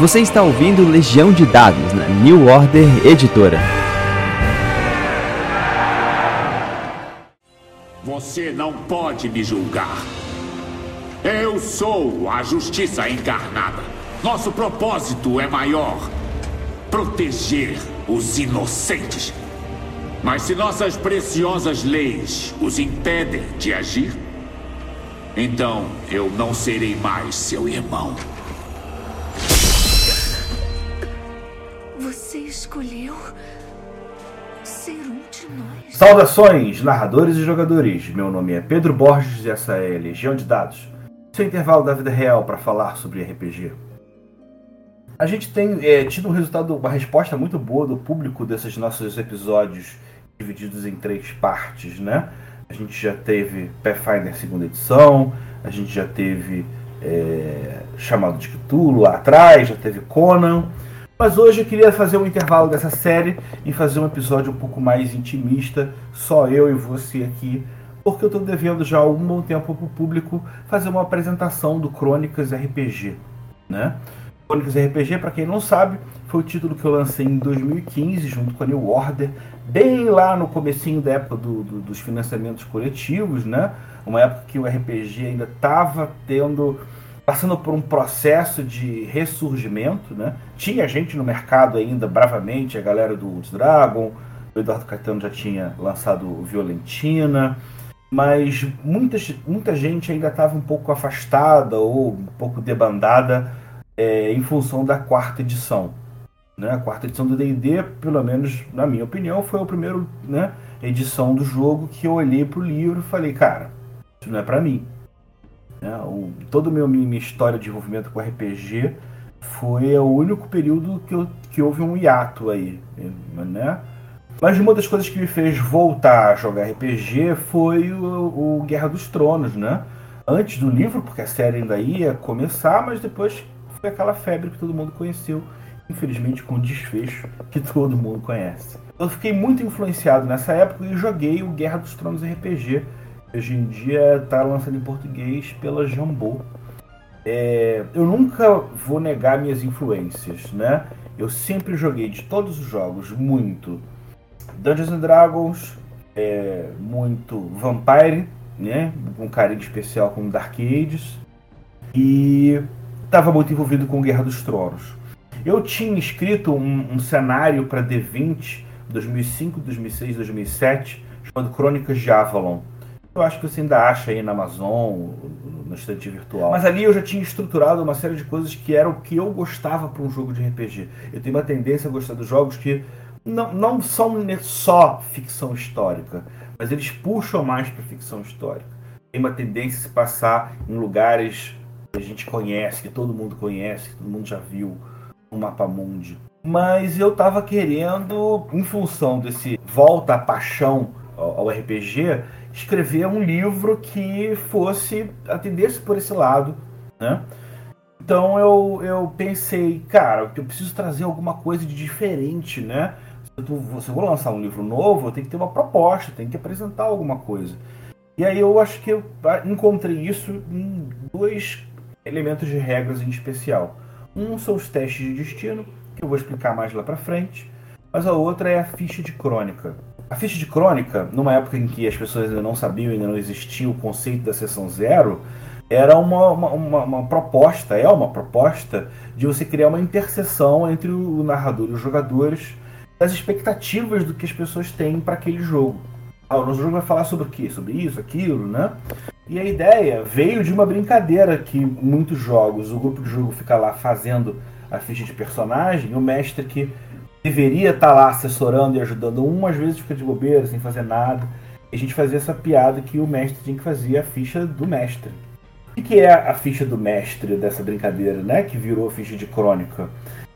Você está ouvindo Legião de Dados na New Order Editora. Você não pode me julgar. Eu sou a justiça encarnada. Nosso propósito é maior: proteger os inocentes. Mas se nossas preciosas leis os impedem de agir, então eu não serei mais seu irmão. Escolheu ser um de nós. Saudações, narradores e jogadores. Meu nome é Pedro Borges e essa é Legião de Dados. Seu intervalo da vida real para falar sobre RPG. A gente tem é, tido um resultado, uma resposta muito boa do público desses nossos episódios divididos em três partes, né? A gente já teve Pathfinder segunda edição, a gente já teve é, Chamado de Cthulhu lá atrás, já teve Conan. Mas hoje eu queria fazer um intervalo dessa série e fazer um episódio um pouco mais intimista, só eu e você aqui, porque eu estou devendo já há algum bom tempo para o público fazer uma apresentação do Crônicas RPG. Né? Crônicas RPG, para quem não sabe, foi o título que eu lancei em 2015 junto com a New Order, bem lá no comecinho da época do, do, dos financiamentos coletivos, né? Uma época que o RPG ainda estava tendo passando por um processo de ressurgimento, né? Tinha gente no mercado ainda bravamente, a galera do Dragon, o Eduardo Caetano já tinha lançado Violentina, mas muita, muita gente ainda estava um pouco afastada ou um pouco debandada é, em função da quarta edição. Né? A quarta edição do D&D, pelo menos na minha opinião, foi a primeira né, edição do jogo que eu olhei para o livro e falei, cara, isso não é para mim. Né? O, toda a minha, minha história de envolvimento com RPG foi o único período que, eu, que houve um hiato aí. Né? Mas uma das coisas que me fez voltar a jogar RPG foi o, o, Guerra dos Tronos, né? Antes do livro, porque a série ainda ia começar, mas depois foi aquela febre que todo mundo conheceu, infelizmente com desfecho que todo mundo conhece. Eu fiquei muito influenciado nessa época e joguei o Guerra dos Tronos RPG Hoje em dia está lançado em português pela Jambô. É, eu nunca vou negar minhas influências, né? Eu sempre joguei de todos os jogos muito Dungeons and Dragons, é, muito Vampire, né? Um carinho especial com Dark Ages e estava muito envolvido com Guerra dos Tronos. Eu tinha escrito um, um cenário para D20 2005, 2006, 2007 chamado Crônicas de Avalon eu acho que você ainda acha aí na Amazon, no estante virtual. Mas ali eu já tinha estruturado uma série de coisas que eram o que eu gostava para um jogo de RPG. Eu tenho uma tendência a gostar dos jogos que não, não são só ficção histórica, mas eles puxam mais para ficção histórica. Tem uma tendência a se passar em lugares que a gente conhece, que todo mundo conhece, que todo mundo já viu no mapa mundi. Mas eu estava querendo, em função desse volta à paixão ao RPG, escrever um livro que fosse atendesse por esse lado, né? Então eu, eu pensei, cara, eu preciso trazer alguma coisa de diferente, né? Se eu vou lançar um livro novo, eu tenho que ter uma proposta, tenho que apresentar alguma coisa. E aí eu acho que eu encontrei isso em dois elementos de regras em especial. Um são os testes de destino, que eu vou explicar mais lá para frente, mas a outra é a ficha de crônica. A ficha de crônica, numa época em que as pessoas ainda não sabiam, ainda não existia o conceito da sessão zero, era uma, uma, uma, uma, proposta, é uma proposta de você criar uma interseção entre o narrador e os jogadores das expectativas do que as pessoas têm para aquele jogo. Ah, o nosso jogo vai falar sobre o quê? Sobre isso, aquilo, né? E a ideia veio de uma brincadeira que muitos jogos, o grupo de jogo fica lá fazendo a ficha de personagem, o mestre que deveria estar tá lá assessorando e ajudando um, às vezes fica de bobeira, sem fazer nada. E a gente fazia essa piada que o mestre tinha que fazer a ficha do mestre. O que é a ficha do mestre dessa brincadeira, né? Que virou a ficha de crônica?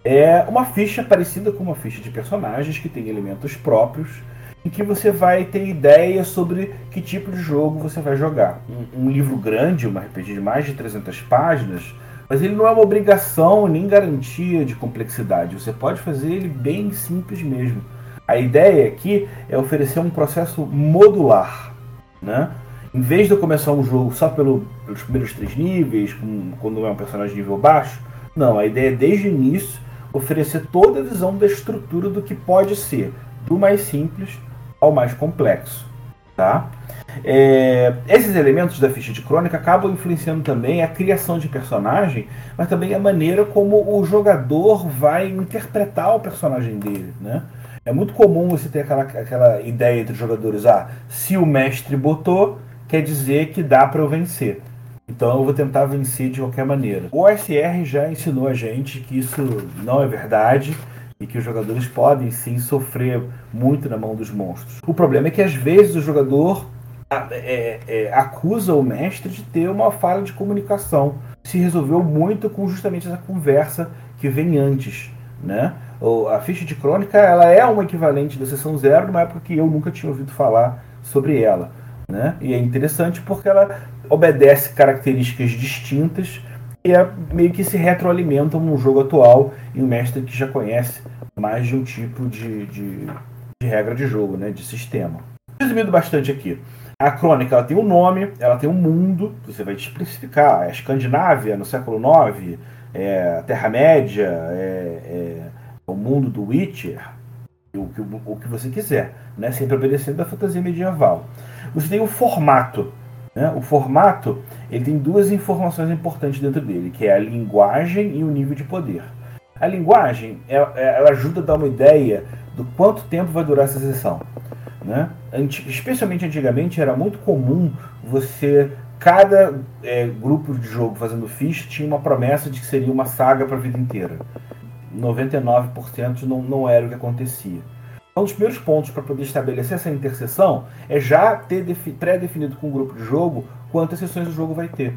É uma ficha parecida com uma ficha de personagens que tem elementos próprios, em que você vai ter ideia sobre que tipo de jogo você vai jogar. Um, um livro grande, uma RPG de mais de 300 páginas, mas ele não é uma obrigação nem garantia de complexidade. Você pode fazer ele bem simples mesmo. A ideia aqui é oferecer um processo modular. Né? Em vez de eu começar um jogo só pelo, pelos primeiros três níveis, com, quando é um personagem de nível baixo, Não, a ideia é desde o início oferecer toda a visão da estrutura do que pode ser, do mais simples ao mais complexo. Tá? É, esses elementos da ficha de crônica acabam influenciando também a criação de personagem, mas também a maneira como o jogador vai interpretar o personagem dele. Né? É muito comum você ter aquela, aquela ideia entre os jogadores: ah, se o mestre botou, quer dizer que dá para eu vencer. Então eu vou tentar vencer de qualquer maneira. O OSR já ensinou a gente que isso não é verdade e que os jogadores podem sim sofrer muito na mão dos monstros. O problema é que às vezes o jogador é, é, acusa o mestre de ter uma falha de comunicação. Se resolveu muito com justamente essa conversa que vem antes, né? A ficha de crônica ela é um equivalente da sessão zero numa época que eu nunca tinha ouvido falar sobre ela. Né? E é interessante porque ela obedece características distintas e é, meio que se retroalimentam no jogo atual e o mestre que já conhece mais de um tipo de, de, de regra de jogo, né? de sistema. Resumindo bastante aqui. A crônica ela tem um nome, ela tem um mundo, você vai te especificar. É a Escandinávia no século IX, é a Terra-média, é, é o mundo do Witcher, o que, o que você quiser, né? sempre obedecendo a fantasia medieval. Você tem o formato. Né? O formato ele tem duas informações importantes dentro dele, que é a linguagem e o nível de poder. A linguagem ela, ela ajuda a dar uma ideia do quanto tempo vai durar essa sessão. Né? Especialmente antigamente era muito comum você cada é, grupo de jogo fazendo ficha tinha uma promessa de que seria uma saga para a vida inteira. 99% não, não era o que acontecia. Um dos primeiros pontos para poder estabelecer essa interseção é já ter pré-definido com o grupo de jogo quantas sessões o jogo vai ter.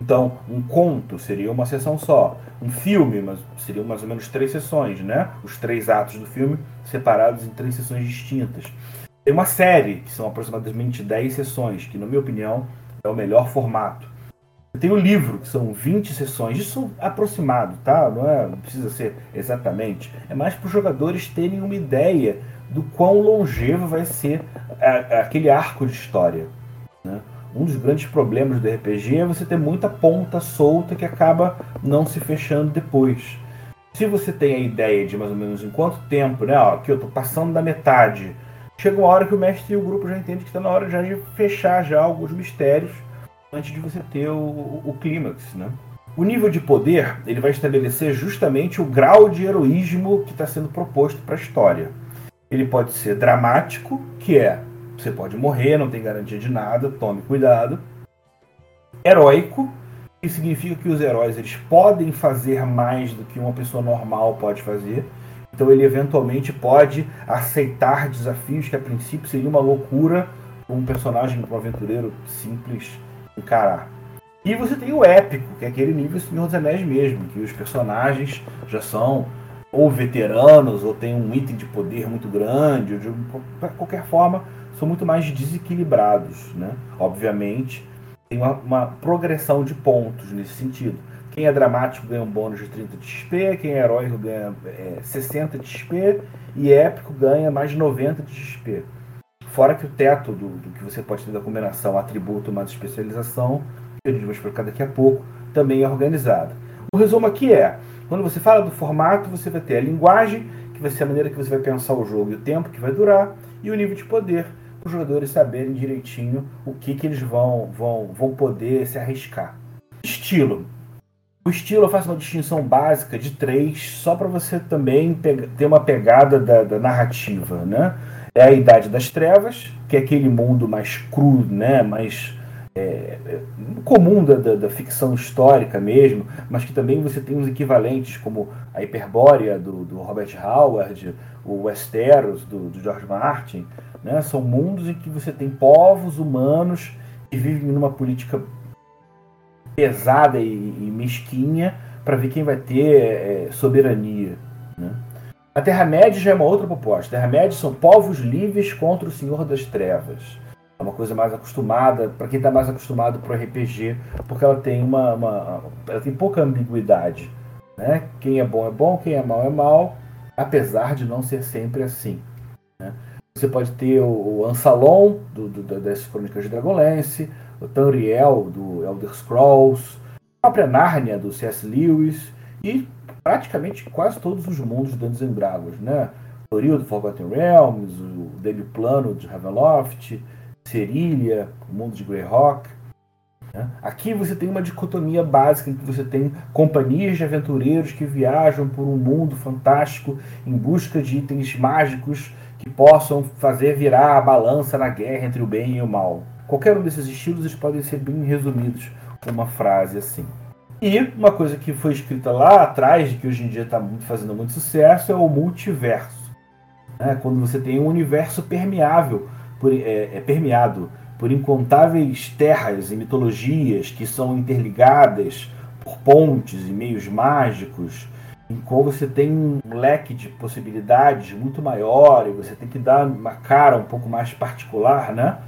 Então, um conto seria uma sessão só. Um filme, mas seriam mais ou menos três sessões, né? Os três atos do filme separados em três sessões distintas. Tem uma série, que são aproximadamente 10 sessões, que, na minha opinião, é o melhor formato. Tem o livro, que são 20 sessões, isso aproximado, tá? Não, é, não precisa ser exatamente. É mais para os jogadores terem uma ideia do quão longevo vai ser a, a, aquele arco de história. Né? Um dos grandes problemas do RPG é você ter muita ponta solta que acaba não se fechando depois. Se você tem a ideia de mais ou menos em quanto tempo, né? Ó, aqui eu estou passando da metade. Chega uma hora que o mestre e o grupo já entende que está na hora já de fechar já alguns mistérios antes de você ter o, o, clímax, né? O nível de poder ele vai estabelecer justamente o grau de heroísmo que está sendo proposto para a história. Ele pode ser dramático, que é você pode morrer, não tem garantia de nada, tome cuidado. Heróico, que significa que os heróis eles podem fazer mais do que uma pessoa normal pode fazer. Então ele eventualmente pode aceitar desafios que a princípio seria uma loucura um personagem, um aventureiro simples encarar. E você tem o épico, que é aquele nível Senhor dos Anéis mesmo, que os personagens já são ou veteranos, ou têm um item de poder muito grande, ou de qualquer forma, são muito mais desequilibrados. Né? Obviamente, tem uma, uma progressão de pontos nesse sentido. Quem é dramático ganha um bônus de 30 de XP, quem é heróico ganha é, 60 de XP, e épico ganha mais de 90 de XP. Fora que o teto do, do que você pode ter da combinação atributo mais especialização, que a gente vai explicar daqui a pouco, também é organizado. O resumo aqui é, quando você fala do formato, você vai ter a linguagem, que vai ser a maneira que você vai pensar o jogo e o tempo que vai durar, e o nível de poder, para os jogadores saberem direitinho o que, que eles vão, vão, vão poder se arriscar. Estilo. O estilo eu faço uma distinção básica de três, só para você também ter uma pegada da, da narrativa, né? É a Idade das Trevas, que é aquele mundo mais cru, né, mais é, é, comum da, da, da, ficção histórica mesmo, mas que também você tem uns equivalentes como a Hiperbórea do, do Robert Howard, o Westeros do, do George Martin, né, são mundos em que você tem povos humanos que vivem numa política pesada e, e mesquinha para ver quem vai ter é, soberania. Né? A Terra-média já é uma outra proposta. Terra-média são povos livres contra o Senhor das Trevas. É uma coisa mais acostumada, para quem está mais acostumado para o RPG, porque ela tem uma, uma, ela tem pouca ambiguidade. Né? Quem é bom é bom, quem é mal é mal, apesar de não ser sempre assim. Né? Você pode ter o, o Ansalon, do, do, das Crônicas de Dragonlance, o Tamriel, do Elder Scrolls, a própria Nárnia, do C.S. Lewis, e praticamente quase todos os mundos de Dungeons Dragons, né? Toril do Forgotten Realms, o Demi-Plano de Ravenloft, Cerília, o mundo de Greyhawk. Né? Aqui você tem uma dicotomia básica em que você tem companhias de aventureiros que viajam por um mundo fantástico em busca de itens mágicos que possam fazer virar a balança na guerra entre o bem e o mal. Qualquer um desses estilos eles podem ser bem resumidos com uma frase assim. E uma coisa que foi escrita lá atrás, que hoje em dia está fazendo muito sucesso, é o multiverso. Né? Quando você tem um universo permeável, por, é, é permeado por incontáveis terras e mitologias que são interligadas por pontes e meios mágicos, em qual você tem um leque de possibilidades muito maior e você tem que dar uma cara um pouco mais particular, né?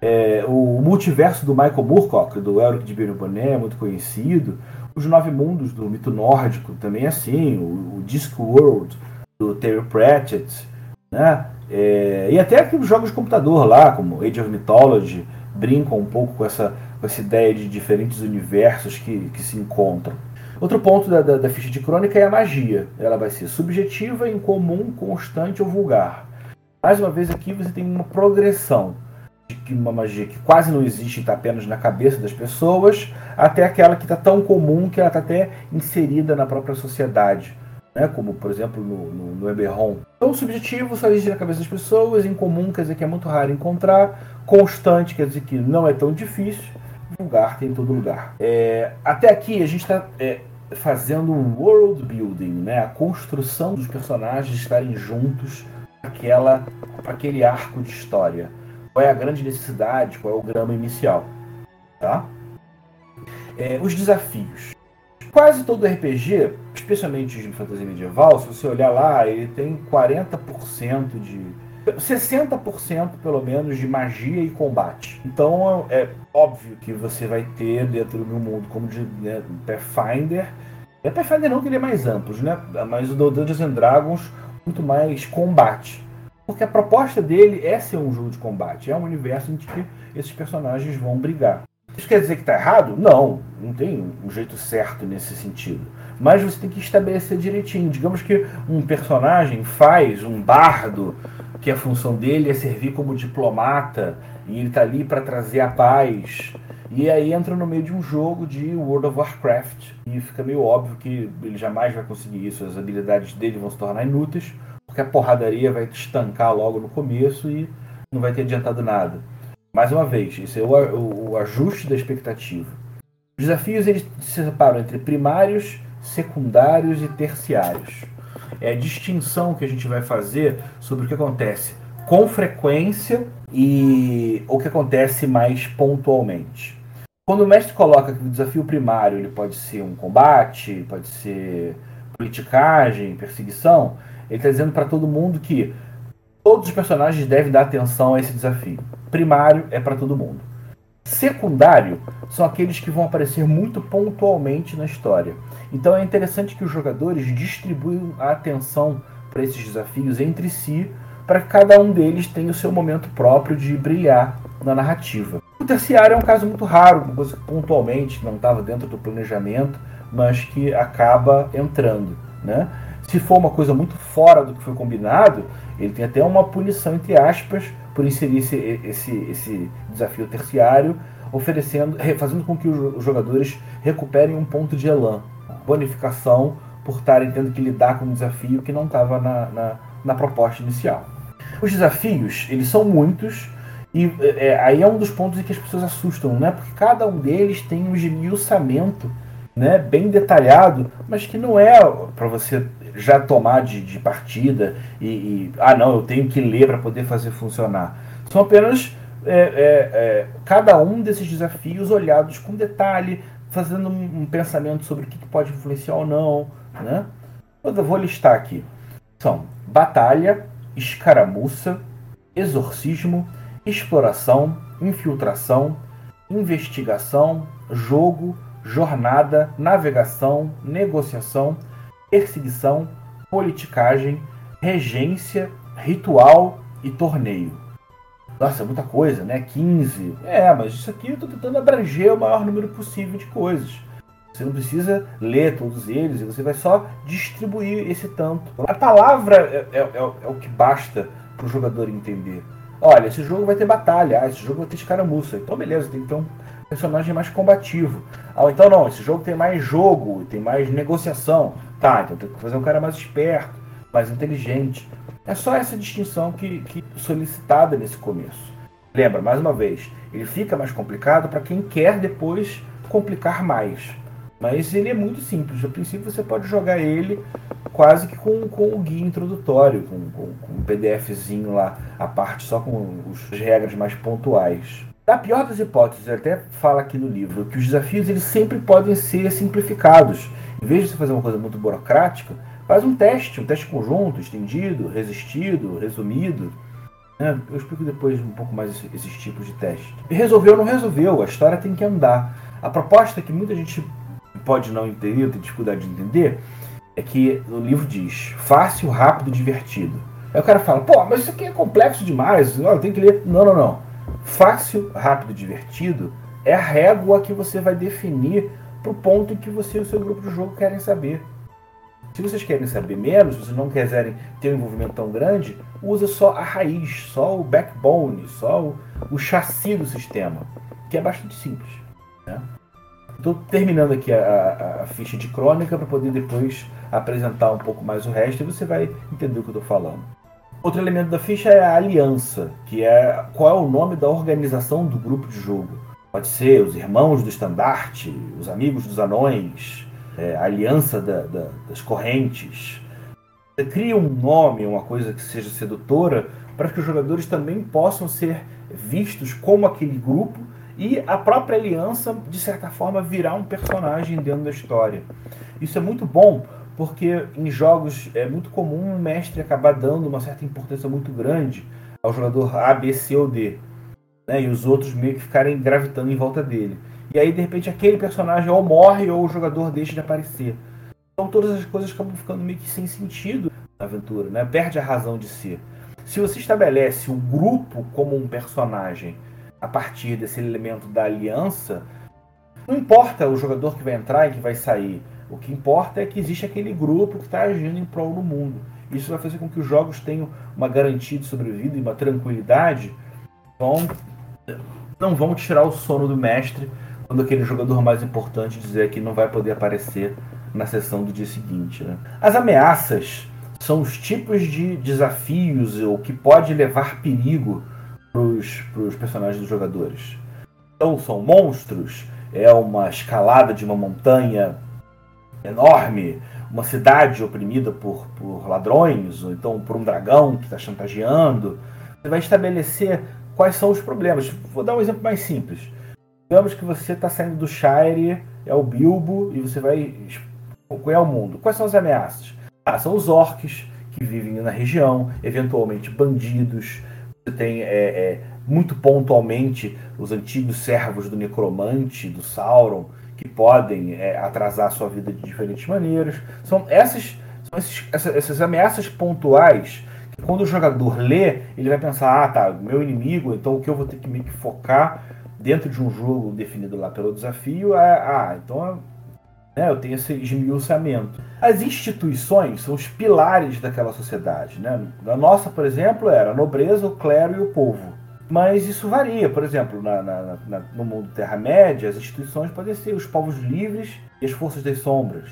É, o multiverso do Michael Moorcock, do Elric de Boné, muito conhecido. Os Nove Mundos do mito nórdico também é assim. O, o Discworld do Terry Pratchett. Né? É, e até os jogos de computador lá, como Age of Mythology, brincam um pouco com essa, com essa ideia de diferentes universos que, que se encontram. Outro ponto da, da, da ficha de crônica é a magia. Ela vai ser subjetiva, incomum, constante ou vulgar. Mais uma vez aqui você tem uma progressão de uma magia que quase não existe, está apenas na cabeça das pessoas, até aquela que está tão comum que ela está até inserida na própria sociedade, né? como por exemplo no, no, no Eberron. Então, subjetivo só existe na cabeça das pessoas, incomum quer dizer que é muito raro encontrar, constante quer dizer que não é tão difícil, vulgar tem em todo lugar. É, até aqui a gente está é, fazendo um world building, né? a construção dos personagens estarem juntos aquela, aquele arco de história qual é a grande necessidade, qual é o grama inicial. Tá? É, os desafios. Quase todo RPG, especialmente de fantasia medieval, se você olhar lá, ele tem 40% de. 60% pelo menos de magia e combate. Então é óbvio que você vai ter dentro do mundo, como de né, Pathfinder. É Pathfinder não que ele é mais amplo, né? Mas o Dungeons and Dragons muito mais combate. Porque a proposta dele é ser um jogo de combate, é um universo em que esses personagens vão brigar. Isso quer dizer que está errado? Não, não tem um jeito certo nesse sentido. Mas você tem que estabelecer direitinho. Digamos que um personagem faz um bardo, que a função dele é servir como diplomata, e ele está ali para trazer a paz. E aí entra no meio de um jogo de World of Warcraft. E fica meio óbvio que ele jamais vai conseguir isso, as habilidades dele vão se tornar inúteis porque a porradaria vai te estancar logo no começo e não vai ter adiantado nada. Mais uma vez, esse é o, o, o ajuste da expectativa. Os desafios eles se separam entre primários, secundários e terciários. É a distinção que a gente vai fazer sobre o que acontece com frequência e o que acontece mais pontualmente. Quando o mestre coloca que o desafio primário ele pode ser um combate, pode ser politicagem, perseguição, ele está dizendo para todo mundo que todos os personagens devem dar atenção a esse desafio. Primário é para todo mundo. Secundário são aqueles que vão aparecer muito pontualmente na história. Então é interessante que os jogadores distribuam a atenção para esses desafios entre si, para que cada um deles tenha o seu momento próprio de brilhar na narrativa. O terciário é um caso muito raro, uma coisa que pontualmente não estava dentro do planejamento, mas que acaba entrando. Né? Se for uma coisa muito fora do que foi combinado, ele tem até uma punição, entre aspas, por inserir esse, esse, esse desafio terciário, oferecendo, fazendo com que os jogadores recuperem um ponto de elan, bonificação por estarem tendo que lidar com um desafio que não estava na, na, na, proposta inicial. Os desafios, eles são muitos, e é, aí é um dos pontos em que as pessoas assustam, né? Porque cada um deles tem um esmiuçamento né, bem detalhado, mas que não é para você já tomar de, de partida e, e, ah não, eu tenho que ler para poder fazer funcionar. São apenas é, é, é, cada um desses desafios olhados com detalhe, fazendo um, um pensamento sobre o que, que, pode influenciar ou não. Né? Eu vou listar aqui. São batalha, escaramuça, exorcismo, exploração, infiltração, investigação, jogo, jornada, navegação, negociação, perseguição, politicagem, regência, ritual e torneio. Nossa, muita coisa, né? 15. É, mas isso aqui eu tô tentando abranger o maior número possível de coisas. Você não precisa ler todos eles, você vai só distribuir esse tanto. A palavra é, é, é, é o que basta para o jogador entender. Olha, esse jogo vai ter batalha, ah, esse jogo vai ter escaramuça. Então, beleza, tem que ter um personagem mais combativo. Ah, então não, esse jogo tem mais jogo, tem mais negociação. Tá, então tem que fazer um cara mais esperto, mais inteligente. É só essa distinção que, que solicitada nesse começo. Lembra, mais uma vez, ele fica mais complicado para quem quer depois complicar mais. Mas ele é muito simples. A princípio você pode jogar ele quase que com, com o guia introdutório, com, com, com um PDFzinho lá, a parte só com as regras mais pontuais. Na pior das hipóteses, até fala aqui no livro que os desafios eles sempre podem ser simplificados. Em vez de você fazer uma coisa muito burocrática, faz um teste, um teste conjunto, estendido, resistido, resumido. Né? Eu explico depois um pouco mais esses tipos de teste. Resolveu ou não resolveu, a história tem que andar. A proposta que muita gente pode não entender, tem dificuldade de entender, é que o livro diz fácil, rápido, divertido. Aí o cara fala, pô, mas isso aqui é complexo demais, eu tenho que ler. Não, não, não. Fácil, rápido, divertido é a régua que você vai definir para o ponto em que você e o seu grupo de jogo querem saber. Se vocês querem saber menos, se vocês não quiserem ter um envolvimento tão grande, usa só a raiz, só o backbone, só o, o chassi do sistema, que é bastante simples. Né? Estou terminando aqui a, a, a, ficha de crônica para poder depois apresentar um pouco mais o resto e você vai entender o que eu estou falando. Outro elemento da ficha é a aliança, que é qual é o nome da organização do grupo de jogo. Pode ser os irmãos do estandarte, os amigos dos anões, é, a aliança da, da, das correntes. Você cria um nome, uma coisa que seja sedutora, para que os jogadores também possam ser vistos como aquele grupo e a própria aliança, de certa forma, virar um personagem dentro da história. Isso é muito bom, porque em jogos é muito comum o mestre acabar dando uma certa importância muito grande ao jogador A, B, C ou D. Né? E os outros meio que ficarem gravitando em volta dele. E aí, de repente, aquele personagem ou morre ou o jogador deixa de aparecer. Então todas as coisas acabam ficando meio que sem sentido na aventura, né? Perde a razão de ser. Se você estabelece o grupo como um personagem a partir desse elemento da aliança, não importa o jogador que vai entrar e que vai sair. O que importa é que existe aquele grupo que está agindo em prol do mundo. Isso vai fazer com que os jogos tenham uma garantia de sobrevida e uma tranquilidade. Vão, não vão tirar o sono do mestre quando aquele jogador mais importante dizer que não vai poder aparecer na sessão do dia seguinte. Né? As ameaças são os tipos de desafios ou que pode levar perigo para os personagens dos jogadores. Então são monstros, é uma escalada de uma montanha enorme, uma cidade oprimida por, por ladrões, ou então por um dragão que está chantageando. Você vai estabelecer quais são os problemas. Vou dar um exemplo mais simples. Digamos que você está saindo do Shire, é o Bilbo, e você vai conhecer o mundo. Quais são as ameaças? Ah, são os orcs que vivem na região, eventualmente bandidos, você tem é, é, muito pontualmente os antigos servos do necromante, do Sauron, que podem é, atrasar a sua vida de diferentes maneiras. São essas, são esses, essas, essas, ameaças pontuais quando o jogador lê, ele vai pensar, ah tá, meu inimigo, então o que eu vou ter que me focar dentro de um jogo definido lá pelo desafio é, ah, então né, eu tenho esse esmiuçamento. As instituições são os pilares daquela sociedade. Né? A nossa, por exemplo, era a nobreza, o clero e o povo. Mas isso varia. Por exemplo, na, na, na, no mundo Terra-média, as instituições podem ser os povos livres e as forças das sombras.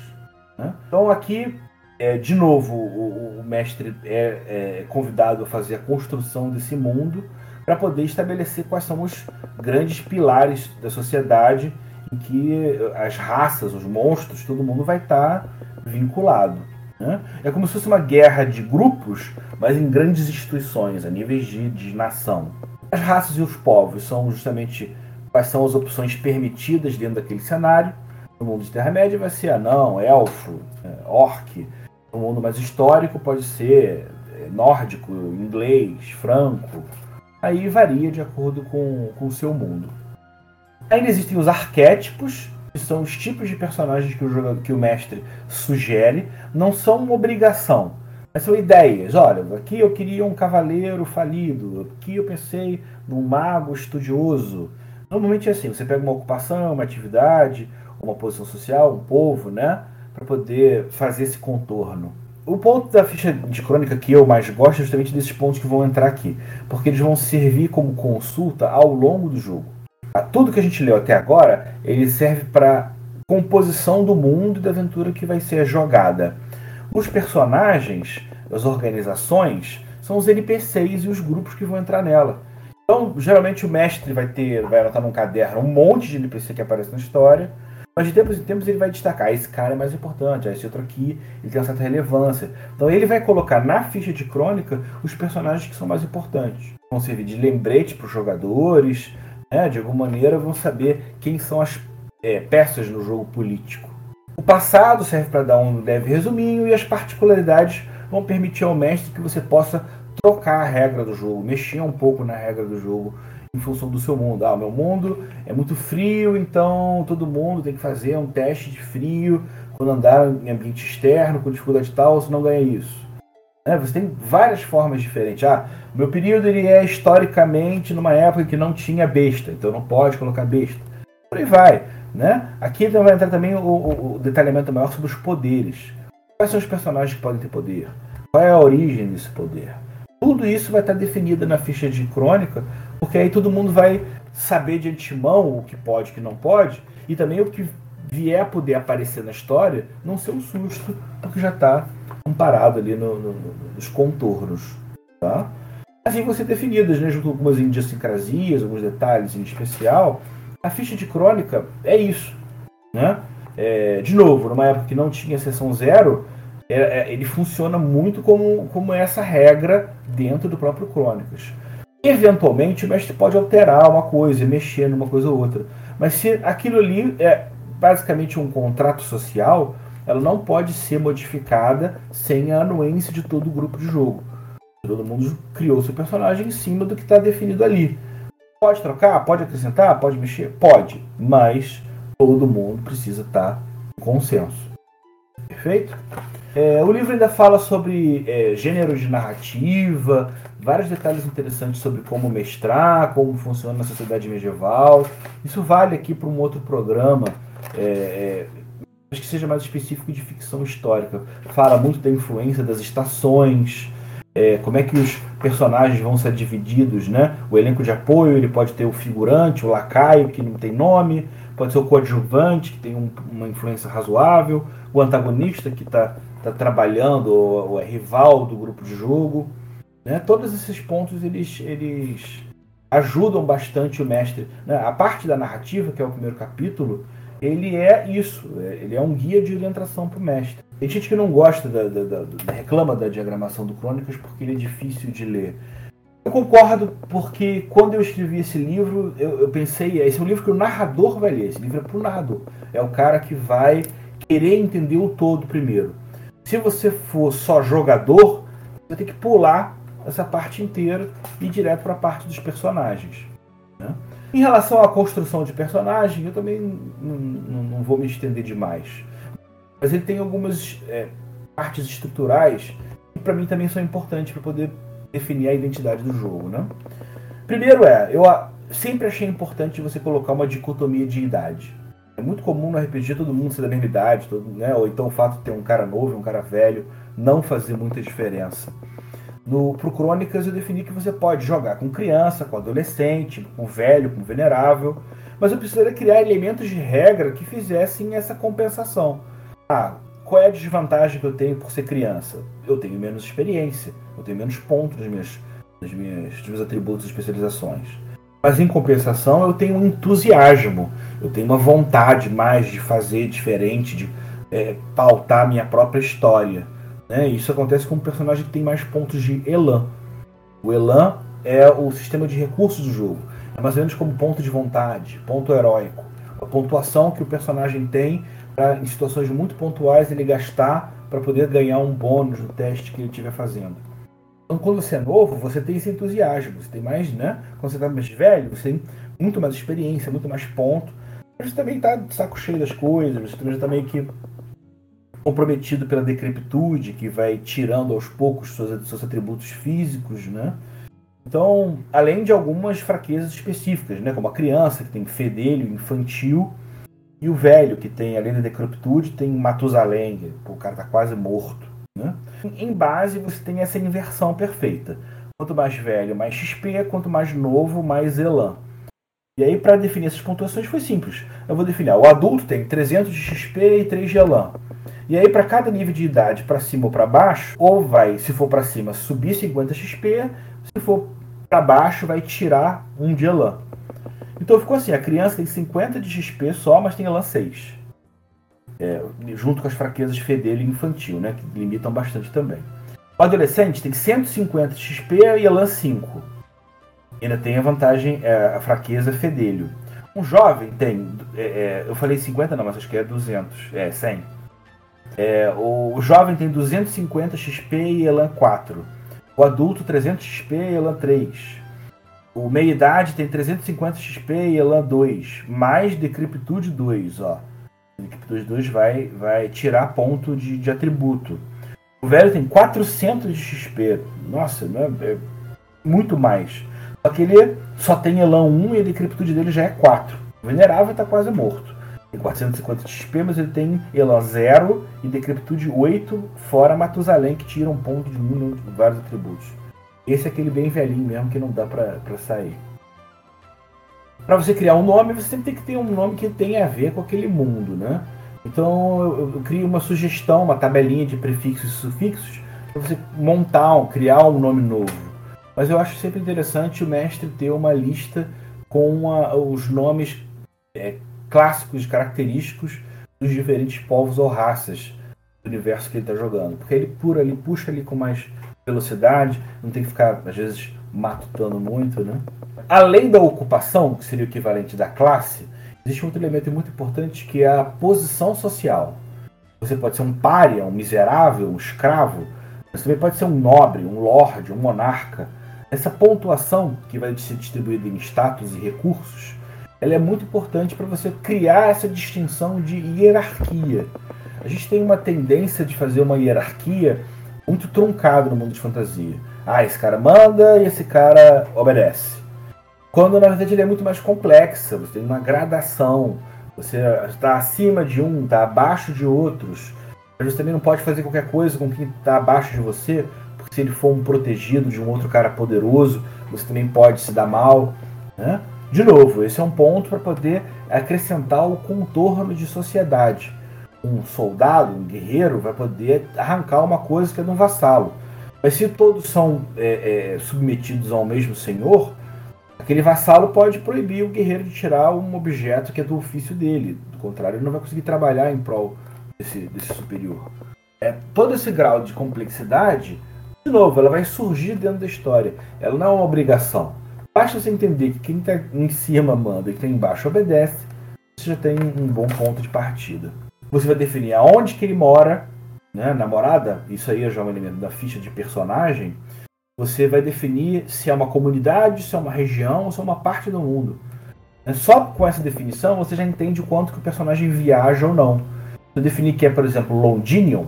Né? Então aqui, é, de novo, o, o mestre é, é, convidado a fazer a construção desse mundo para poder estabelecer quais são os grandes pilares da sociedade em que as raças, os monstros, todo mundo vai estar tá vinculado. Né? É como se fosse uma guerra de grupos, mas em grandes instituições, a níveis de, de nação. As raças e os povos são justamente quais são as opções permitidas dentro daquele cenário. No mundo de Terra-média vai ser anão, elfo, é, orc. No mundo mais histórico pode ser é, nórdico, inglês, franco. Aí varia de acordo com, com o seu mundo. Ainda existem os arquétipos, que são os tipos de personagens que o, jogador, que o mestre sugere, não são uma obrigação, mas são ideias. Olha, aqui eu queria um cavaleiro falido, aqui eu pensei num mago estudioso. Normalmente é assim, você pega uma ocupação, uma atividade, uma posição social, um povo, né? Para poder fazer esse contorno. O ponto da ficha de crônica que eu mais gosto é justamente desses pontos que vão entrar aqui, porque eles vão servir como consulta ao longo do jogo. Tá? Tudo que a gente leu até agora, ele serve para composição do mundo e da aventura que vai ser jogada. Os personagens, as organizações, são os NPCs e os grupos que vão entrar nela. Então, geralmente o mestre vai ter, vai anotar num caderno um monte de NPC que aparece na história, mas de tempos em tempos ele vai destacar, esse cara é mais importante, esse outro aqui, ele tem uma certa relevância. Então ele vai colocar na ficha de crônica os personagens que são mais importantes. Vão servir de lembrete para os jogadores, né? de alguma maneira vão saber quem são as é, peças no jogo político. O passado serve para dar um leve resuminho e as particularidades vão permitir ao mestre que você possa trocar a regra do jogo, mexer um pouco na regra do jogo em função do seu mundo. Ah, meu mundo é muito frio, então todo mundo tem que fazer um teste de frio quando andar em ambiente externo com dificuldade tal, você não ganha isso. É, você tem várias formas diferentes. Ah, meu período ele é historicamente numa época que não tinha besta, então não pode colocar besta. Por aí vai. Né? Aqui vai entrar também o, o, o detalhamento maior sobre os poderes. Quais são os personagens que podem ter poder? Qual é a origem desse poder? Tudo isso vai estar definido na ficha de crônica, porque aí todo mundo vai saber de antemão o que pode e o que não pode, e também o que vier a poder aparecer na história não ser um susto, porque já está amparado ali no, no, nos contornos. Tá? Assim vão ser definidas, né, junto com algumas idiosincrasias, alguns detalhes em especial, a ficha de crônica é isso. Né? É, de novo, numa época que não tinha sessão zero, é, é, ele funciona muito como, como essa regra dentro do próprio Crônicas. Eventualmente, o mestre pode alterar uma coisa, mexer numa coisa ou outra. Mas se aquilo ali é basicamente um contrato social, ela não pode ser modificada sem a anuência de todo o grupo de jogo. Todo mundo criou seu personagem em cima do que está definido ali. Pode trocar? Pode acrescentar? Pode mexer? Pode, mas todo mundo precisa estar em consenso. Perfeito? É, o livro ainda fala sobre é, gênero de narrativa, vários detalhes interessantes sobre como mestrar, como funciona na sociedade medieval. Isso vale aqui para um outro programa, é, é, acho que seja mais específico de ficção histórica. Fala muito da influência das estações, é, como é que os personagens vão ser divididos, né? O elenco de apoio, ele pode ter o figurante, o lacaio, que não tem nome, pode ser o coadjuvante, que tem um, uma influência razoável, o antagonista, que está tá trabalhando, ou, é rival do grupo de jogo. Né? Todos esses pontos, eles, eles ajudam bastante o mestre. Né? A parte da narrativa, que é o primeiro capítulo, ele é isso, é, ele é um guia de orientação para o mestre. Tem gente que não gosta, da, da, da, da, reclama da diagramação do Crônicas porque ele é difícil de ler. Eu concordo, porque quando eu escrevi esse livro, eu, eu pensei, esse é um livro que o narrador vai ler, esse livro é para narrador. É o cara que vai querer entender o todo primeiro. Se você for só jogador, você vai ter que pular essa parte inteira e ir direto para a parte dos personagens. Né? Em relação à construção de personagem, eu também não, não, não vou me estender demais. Mas ele tem algumas é, partes estruturais que para mim também são importantes para poder definir a identidade do jogo. Né? Primeiro é, eu sempre achei importante você colocar uma dicotomia de idade. É muito comum no RPG todo mundo ser da mesma idade, todo, né? ou então o fato de ter um cara novo e um cara velho não fazer muita diferença. No, pro Crônicas eu defini que você pode jogar com criança, com adolescente, com velho, com venerável, mas eu precisaria criar elementos de regra que fizessem essa compensação. Ah, qual é a desvantagem que eu tenho por ser criança? Eu tenho menos experiência, eu tenho menos pontos nas minhas, nas minhas, nos meus atributos e especializações. Mas em compensação eu tenho um entusiasmo, eu tenho uma vontade mais de fazer diferente, de é, pautar minha própria história. Né? Isso acontece com um personagem que tem mais pontos de elan. O elan é o sistema de recursos do jogo. É mais ou menos como ponto de vontade, ponto heróico. A pontuação que o personagem tem para, em situações muito pontuais, ele gastar para poder ganhar um bônus no teste que ele estiver fazendo. Então, quando você é novo, você tem esse entusiasmo, você tem mais, né? Quando você está mais velho, você tem muito mais experiência, muito mais ponto. Mas você também está de saco cheio das coisas, você também está meio que comprometido pela decrepitude, que vai tirando aos poucos seus, seus atributos físicos, né? Então, além de algumas fraquezas específicas, né? Como a criança, que tem fedelho infantil, E o velho, que tem, além da decrepitude, tem Matusalém, o cara tá quase morto. Né? Em base, você tem essa inversão perfeita. Quanto mais velho, mais XP, quanto mais novo, mais Elan. E aí, para definir essas pontuações, foi simples. Eu vou definir, o adulto tem 300 de XP e 3 de Elan. E aí, para cada nível de idade, para cima ou para baixo, ou vai, se for para cima, subir 50 XP, se for para baixo, vai tirar um de Elan. Então ficou assim: a criança tem 50 de XP só, mas tem Elan 6. É, junto com as fraquezas fedelho e infantil, né, que limitam bastante também. O adolescente tem 150 de XP e Elan 5. Ainda tem a vantagem, é, a fraqueza fedelho. Um jovem tem, é, é eu falei 50 não, mas acho que é 200, é 100. É, o, jovem tem 250 XP e Elan 4. O adulto 300 XP e Elan 3. O meia-idade tem 350 XP e Elan 2. Mais Decrepitude 2, ó. Decrepitude 2 vai, vai tirar ponto de, de atributo. O velho tem 400 de XP. Nossa, né? é muito mais. Só que ele só tem Elan 1 e a Decrepitude dele já é 4. O venerável está quase morto. Tem 450 de XP, mas ele tem Elan 0 e Decrepitude 8, fora Matusalém, que tira um ponto de um de vários atributos. Esse é aquele bem velhinho mesmo que não dá pra, pra sair. Para você criar um nome, você sempre tem que ter um nome que tenha a ver com aquele mundo, né? Então eu, eu crio uma sugestão, uma tabelinha de prefixos e sufixos para você montar, criar um nome novo. Mas eu acho sempre interessante o mestre ter uma lista com a, os nomes é, clássicos, característicos dos diferentes povos ou raças do universo que ele está jogando. Porque ele por ali puxa ali com mais velocidade, não tem que ficar, às vezes, matutando muito, né? Além da ocupação, que seria o equivalente da classe, existe outro elemento muito importante que é a posição social. Você pode ser um pária, um miserável, um escravo, mas também pode ser um nobre, um lorde, um monarca. Essa pontuação, que vai ser distribuída em status e recursos, ela é muito importante para você criar essa distinção de hierarquia. A gente tem uma tendência de fazer uma hierarquia muito truncado no mundo de fantasia. Ah, esse cara manda e esse cara obedece. Quando na verdade ele é muito mais complexa, você tem uma gradação, você está acima de um, está abaixo de outros. Mas você também não pode fazer qualquer coisa com quem está abaixo de você, porque se ele for um protegido de um outro cara poderoso, você também pode se dar mal. Né? De novo, esse é um ponto para poder acrescentar o contorno de sociedade um soldado, um guerreiro, vai poder arrancar uma coisa que é de um vassalo. Mas se todos são é, é, submetidos ao mesmo senhor, aquele vassalo pode proibir o guerreiro de tirar um objeto que é do ofício dele. Do contrário, ele não vai conseguir trabalhar em prol desse, desse superior. É, todo esse grau de complexidade, de novo, ela vai surgir dentro da história. Ela não é uma obrigação. Basta você entender que quem está em cima manda e quem está embaixo obedece, você já tem um bom ponto de partida. Você vai definir aonde que ele mora, né? Namorada, isso aí já é um elemento da ficha de personagem. Você vai definir se é uma comunidade, se é uma região se é uma parte do mundo. É, só com essa definição você já entende o quanto que o personagem viaja ou não. Se eu definir que é, por exemplo, Londinium,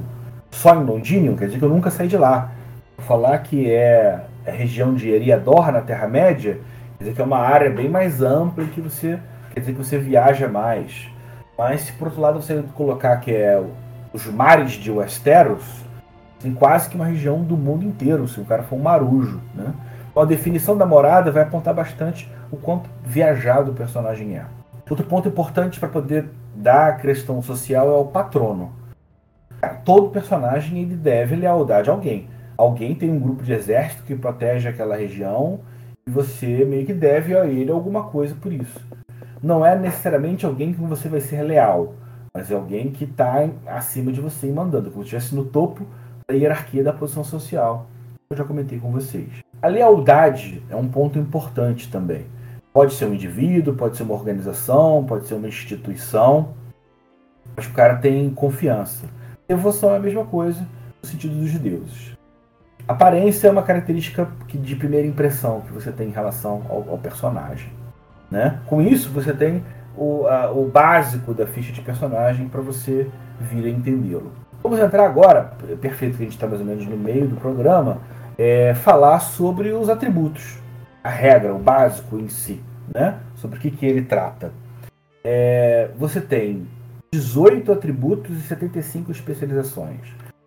só em Londinium, quer dizer que eu nunca saí de lá. Falar que é a região de Eriador na Terra-média, quer dizer que é uma área bem mais ampla e que você quer dizer que você viaja mais. Mas se por outro lado você colocar que é os mares de Westeros, tem quase que uma região do mundo inteiro, se o cara for um marujo. Né? Então, a definição da morada vai apontar bastante o quanto viajado o personagem é. Outro ponto importante para poder dar a questão social é o patrono. Todo personagem ele deve lealdade a alguém. Alguém tem um grupo de exército que protege aquela região e você meio que deve a ele alguma coisa por isso não é necessariamente alguém que você vai ser leal, mas é alguém que está acima de você e mandando, como se estivesse no topo da hierarquia da posição social. Eu já comentei com vocês. A lealdade é um ponto importante também. Pode ser um indivíduo, pode ser uma organização, pode ser uma instituição, mas o cara tem confiança. Devoção é a mesma coisa no sentido dos deuses. Aparência é uma característica de primeira impressão que você tem em relação ao, ao personagem. Né? Com isso, você tem o, a, o básico da ficha de personagem para você vir a entendê-lo. Vamos entrar agora, perfeito que a gente está mais ou menos no meio do programa, é, falar sobre os atributos, a regra, o básico em si, né? sobre o que, que ele trata. é, você tem 18 atributos e 75 especializações.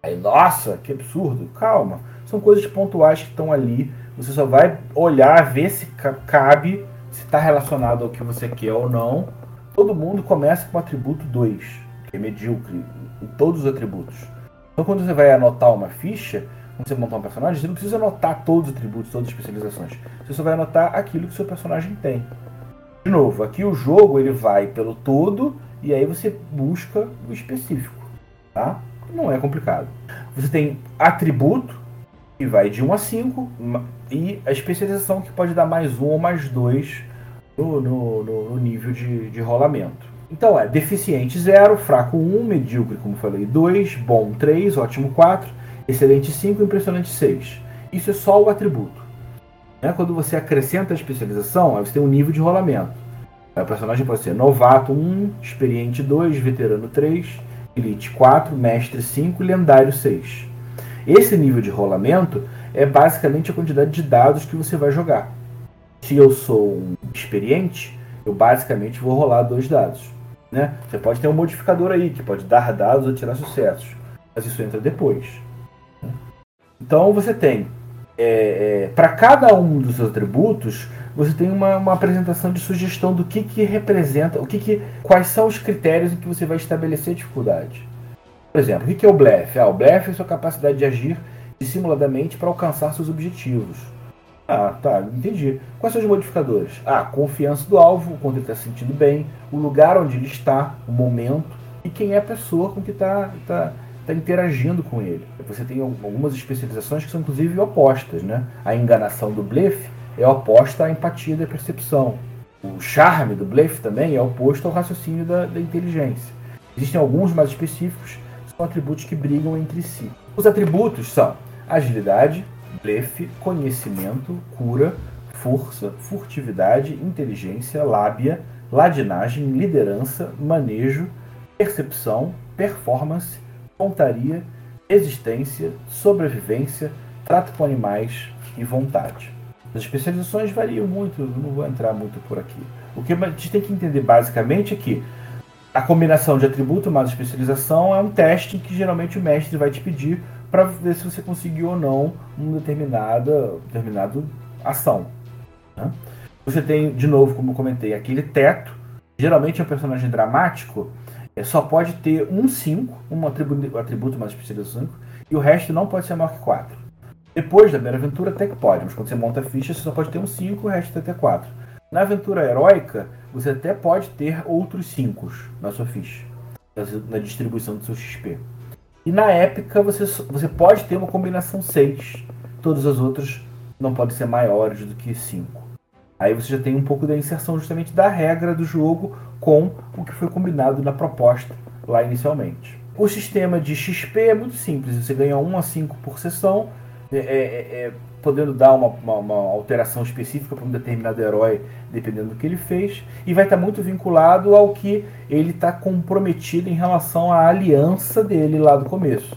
Aí, nossa, que absurdo. Calma. São coisas pontuais que estão ali. Você só vai olhar, ver se cabe, se está relacionado ao que você quer ou não. Todo mundo começa com o atributo 2, que é medíocre, em todos os atributos. Então, quando você vai anotar uma ficha, quando você montar um personagem, você não precisa anotar todos os atributos, todas as especializações. Você só vai anotar aquilo que o seu personagem tem. De novo, aqui o jogo ele vai pelo todo e aí você busca o específico, tá? Não é complicado. Você tem atributo, que vai de 1 a 5, e a especialização que pode dar mais um ou mais dois no, no, no nível de, de rolamento. Então é deficiente 0, fraco 1, um, medíocre, como falei, 2, bom 3, ótimo 4, excelente 5, impressionante 6. Isso é só o atributo. Né? Quando você acrescenta a especialização, você tem um nível de rolamento. O personagem pode ser novato 1, experiente 2, veterano 3, elite 4, mestre 5 lendário 6. Esse nível de rolamento é basicamente a quantidade de dados que você vai jogar. Se eu sou um experiente, eu basicamente vou rolar dois dados. Né? Você pode ter um modificador aí que pode dar dados ou tirar sucessos, mas isso entra depois. Então você tem, é, é, para cada um dos seus atributos, você tem uma, uma apresentação de sugestão do que, que representa, o que, que quais são os critérios em que você vai estabelecer a dificuldade. Por exemplo, o que é o blefe? Ah, o blefe é a sua capacidade de agir dissimuladamente para alcançar seus objetivos. Ah, tá, entendi. Quais são os modificadores? Ah, confiança do alvo, quando ele está se sentindo bem, o lugar onde ele está, o momento e quem é a pessoa com que está tá, tá interagindo com ele. Você tem algumas especializações que são inclusive opostas, né? A enganação do blefe é oposta à empatia da percepção. O charme do blefe também é oposto ao raciocínio da, da inteligência. Existem alguns mais específicos, são atributos que brigam entre si. Os atributos são agilidade, blefe, conhecimento, cura, força, furtividade, inteligência, lábia, ladinagem, liderança, manejo, percepção, performance, pontaria, existência, sobrevivência, trato com animais e vontade. As especializações variam muito, não vou entrar muito por aqui. O que a gente tem que entender basicamente é que a combinação de atributo mais especialização é um teste que geralmente o mestre vai te pedir para ver se você conseguiu ou não uma determinada, determinada ação. Né? Você tem, de novo, como comentei, aquele teto. Geralmente é um personagem dramático, é, só pode ter um 5, um atributo, atributo mais especialização, e o resto não pode ser maior que 4. Depois da primeira aventura até que pode, mas quando você monta a ficha, você só pode ter um 5, o resto até 4. Na aventura heróica, você até pode ter outros 5 na sua ficha, na distribuição do seu XP. E na épica, você, você pode ter uma combinação 6. Todas as outras não podem ser maiores do que 5. Aí você já tem um pouco da inserção justamente da regra do jogo com o que foi combinado na proposta lá inicialmente. O sistema de XP é muito simples, você ganha 1 a 5 por sessão, é, é, é, podendo dar uma, uma, uma alteração específica para um determinado herói, dependendo do que ele fez, e vai estar muito vinculado ao que ele está comprometido em relação à aliança dele lá do começo.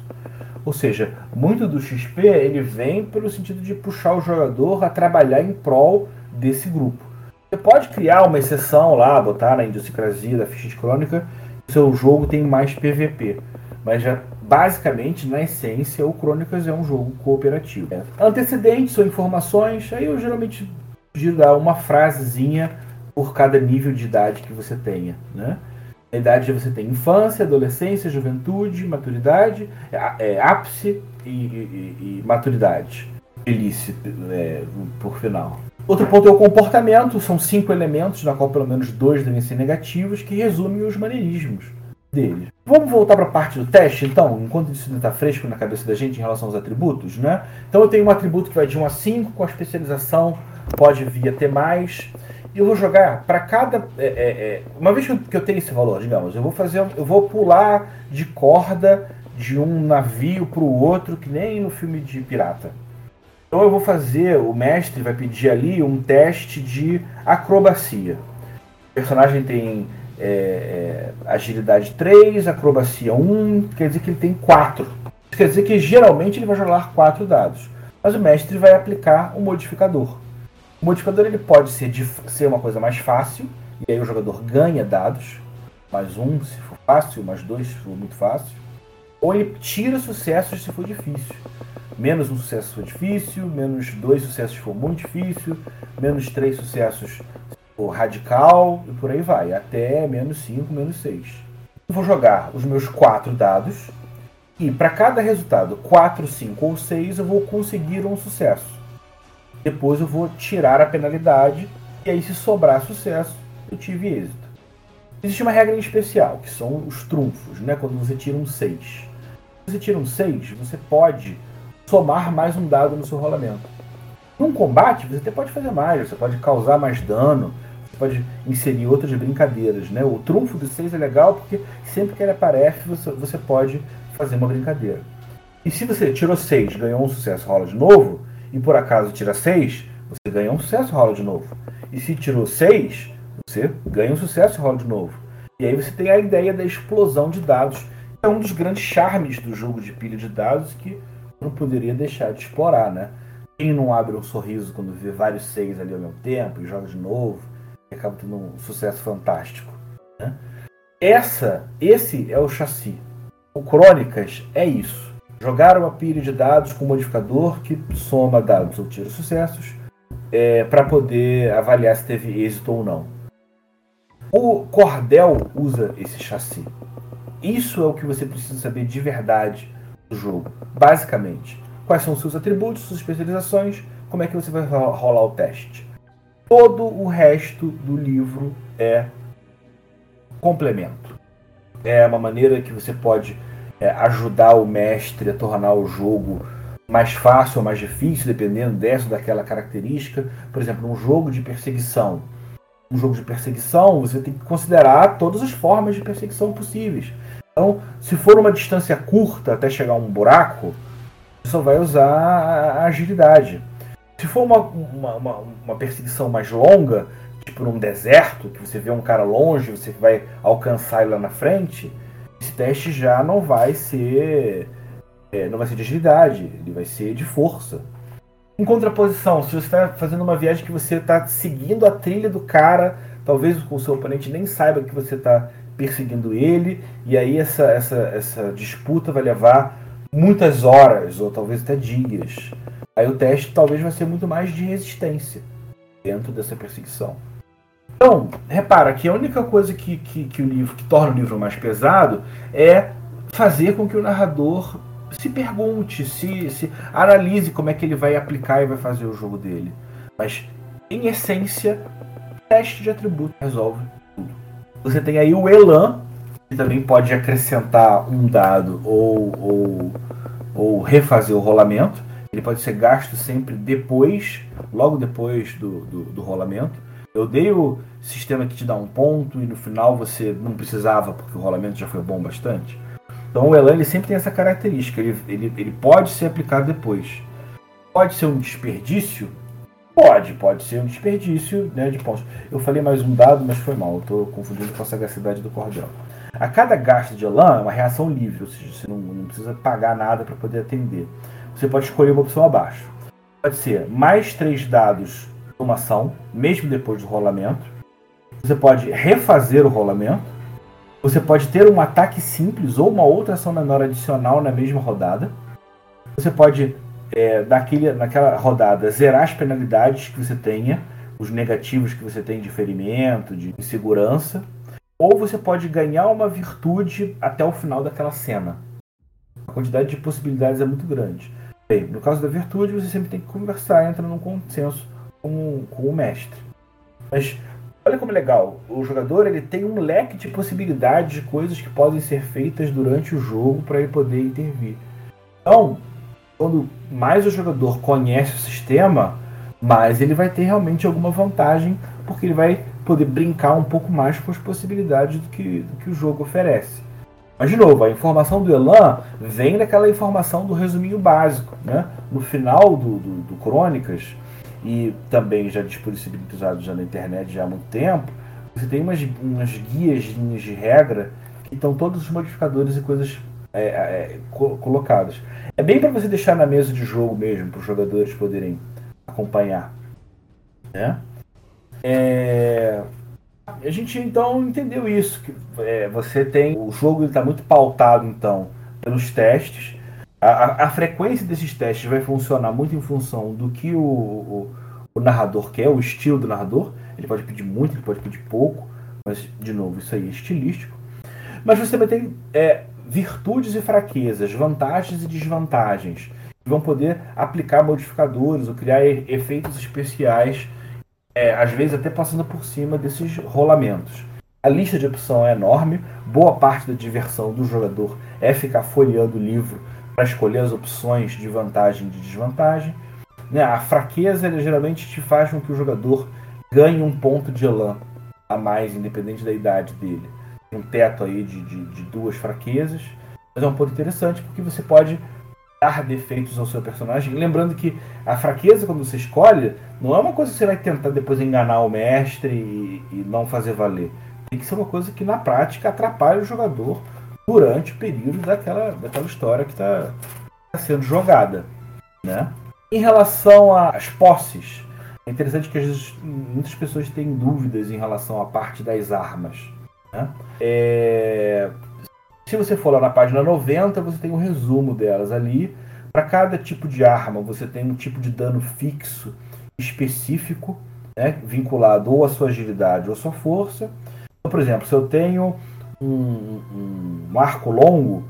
Ou seja, muito do XP ele vem pelo sentido de puxar o jogador a trabalhar em prol desse grupo. Você pode criar uma exceção lá, botar na idiosincrasia da ficha de crônica, seu jogo tem mais PVP, mas já basicamente, na essência, o Crônicas é um jogo cooperativo. Antecedentes ou informações, aí eu geralmente sugiro dar uma frasezinha por cada nível de idade que você tenha, né? Na idade você tem infância, adolescência, juventude, maturidade, é, é ápice e, e, e, maturidade. Velhice, é, por final. Outro ponto é o comportamento, são cinco elementos, na qual pelo menos dois devem ser negativos, que resumem os maneirismos deles. Vamos voltar para a parte do teste, então, enquanto isso ainda está fresco na cabeça da gente em relação aos atributos, né? Então eu tenho um atributo que vai de 1 a 5, com a especialização pode vir a ter mais. E eu vou jogar para cada. É, é, é, uma vez que eu tenho esse valor, digamos, eu vou fazer. Eu vou pular de corda de um navio para o outro, que nem no filme de pirata. Então eu vou fazer, o mestre vai pedir ali um teste de acrobacia. O personagem tem é, é, agilidade 3, acrobacia 1, quer dizer que ele tem 4. Isso quer dizer que geralmente ele vai jogar 4 dados. Mas o mestre vai aplicar um modificador. O modificador ele pode ser, de, ser uma coisa mais fácil, e aí o jogador ganha dados, mais um se for fácil, mais dois se for muito fácil, ou ele tira sucessos se for difícil. Menos um sucesso se for difícil, menos dois sucessos se for muito difícil, menos três sucessos for radical, e por aí vai, até menos cinco, menos seis. Eu vou jogar os meus quatro dados, e para cada resultado, 4, 5 ou 6, eu vou conseguir um sucesso. Depois eu vou tirar a penalidade, e aí se sobrar sucesso, eu tive êxito. Existe uma regra especial, que são os trunfos, né? quando você tira um 6. Se você tira um 6, você pode somar mais um dado no seu rolamento. Num combate, você até pode fazer mais, você pode causar mais dano, você pode inserir outras brincadeiras. Né? O trunfo do 6 é legal porque sempre que ele aparece, você, você pode fazer uma brincadeira. E se você tirou 6, ganhou um sucesso, rola de novo, e por acaso tira 6, você ganha um sucesso, rola de novo. E se tirou 6, você ganha um sucesso rola de novo. E aí você tem a ideia da explosão de dados. É um dos grandes charmes do jogo de pilha de dados que não poderia deixar de explorar, né? Quem não abre um sorriso quando vê vários 6 ali ao mesmo tempo e joga de novo e acaba tendo um sucesso fantástico. Né? Essa, esse é o chassi. O Crônicas é isso. Jogar uma pilha de dados com um modificador que soma dados ou tira sucessos é, para poder avaliar se teve êxito ou não. O Cordel usa esse chassi. Isso é o que você precisa saber de verdade do jogo, basicamente. Quais são os seus atributos, suas especializações, como é que você vai rolar o teste. Todo o resto do livro é complemento. É uma maneira que você pode é, ajudar o mestre a tornar o jogo mais fácil ou mais difícil, dependendo dessa ou daquela característica. Por exemplo, um jogo de perseguição. Um jogo de perseguição, você tem que considerar todas as formas de perseguição possíveis. Então, se for uma distância curta até chegar a um buraco, só vai usar a agilidade. Se for uma, uma, uma, uma perseguição mais longa, tipo num deserto, que você vê um cara longe, você vai alcançar ele lá na frente, esse teste já não vai ser é, não vai ser de agilidade, ele vai ser de força. Em contraposição, se você está fazendo uma viagem que você está seguindo a trilha do cara, talvez o seu oponente nem saiba que você está perseguindo ele, e aí essa, essa, essa disputa vai levar muitas horas, ou talvez até dias. Aí o teste talvez vai ser muito mais de resistência dentro dessa perseguição. Então, repara que a única coisa que, que, que o livro que torna o livro mais pesado é fazer com que o narrador se pergunte, se, se analise como é que ele vai aplicar e vai fazer o jogo dele. Mas, em essência, teste de atributo resolve tudo. Você tem aí o Elan, também pode acrescentar um dado ou, ou, ou refazer o rolamento. Ele pode ser gasto sempre depois, logo depois do, do, do rolamento. Eu dei o sistema que te dá um ponto e no final você não precisava porque o rolamento já foi bom bastante. Então o Elan ele sempre tem essa característica, ele, ele, ele pode ser aplicado depois. Pode ser um desperdício? Pode, pode ser um desperdício né, de pontos. Eu falei mais um dado, mas foi mal, estou confundindo com a sagacidade do cordel. A cada gasto de Elan é uma reação livre, ou seja, você não, não precisa pagar nada para poder atender. Você pode escolher uma opção abaixo. Pode ser mais três dados uma ação, mesmo depois do rolamento. Você pode refazer o rolamento. Você pode ter um ataque simples ou uma outra ação menor adicional na mesma rodada. Você pode, é, naquele, naquela rodada, zerar as penalidades que você tenha, os negativos que você tem de ferimento, de insegurança. Ou você pode ganhar uma virtude até o final daquela cena. A quantidade de possibilidades é muito grande. Bem, no caso da virtude, você sempre tem que conversar, entra num consenso com, com o mestre. Mas olha como é legal, o jogador ele tem um leque de possibilidades de coisas que podem ser feitas durante o jogo para ele poder intervir. Então, quando mais o jogador conhece o sistema, mais ele vai ter realmente alguma vantagem, porque ele vai poder brincar um pouco mais com as possibilidades do que, do que o jogo oferece. Mas, de novo, a informação do Elan vem daquela informação do resuminho básico. Né? No final do, do, do Crônicas, e também já disponibilizado já na internet já há muito tempo, você tem umas, umas guias, linhas de regra, que estão todos os modificadores e coisas é, é, colocadas. É bem para você deixar na mesa de jogo mesmo, para os jogadores poderem acompanhar. Né? É... A gente então entendeu isso, que é, você tem. O jogo está muito pautado então pelos testes. A, a, a, frequência desses testes vai funcionar muito em função do que o, o, o, narrador quer, o estilo do narrador. Ele pode pedir muito, ele pode pedir pouco, mas de novo, isso aí é estilístico. Mas você também tem é, virtudes e fraquezas, vantagens e desvantagens. Vão poder aplicar modificadores ou criar efeitos especiais é, às vezes até passando por cima desses rolamentos. A lista de opção é enorme, boa parte da diversão do jogador é ficar folheando o livro para escolher as opções de vantagem e de desvantagem. Né? A fraqueza geralmente te faz com que o jogador ganhe um ponto de elan a mais, independente da idade dele. Tem um teto aí de, de, de duas fraquezas, mas é um ponto interessante porque você pode dar defeitos ao seu personagem. Lembrando que a fraqueza, quando você escolhe, não é uma coisa que você vai tentar depois enganar o mestre e, e não fazer valer. Tem que ser uma coisa que na prática atrapalha o jogador durante o período daquela, daquela história que está tá sendo jogada. Né? Em relação às posses, é interessante que às vezes muitas pessoas têm dúvidas em relação à parte das armas. Né? É, se você for lá na página 90, você tem o um resumo delas ali. Para cada tipo de arma, você tem um tipo de dano fixo específico, né, vinculado ou à sua agilidade ou à sua força. Então, por exemplo, se eu tenho um, um arco longo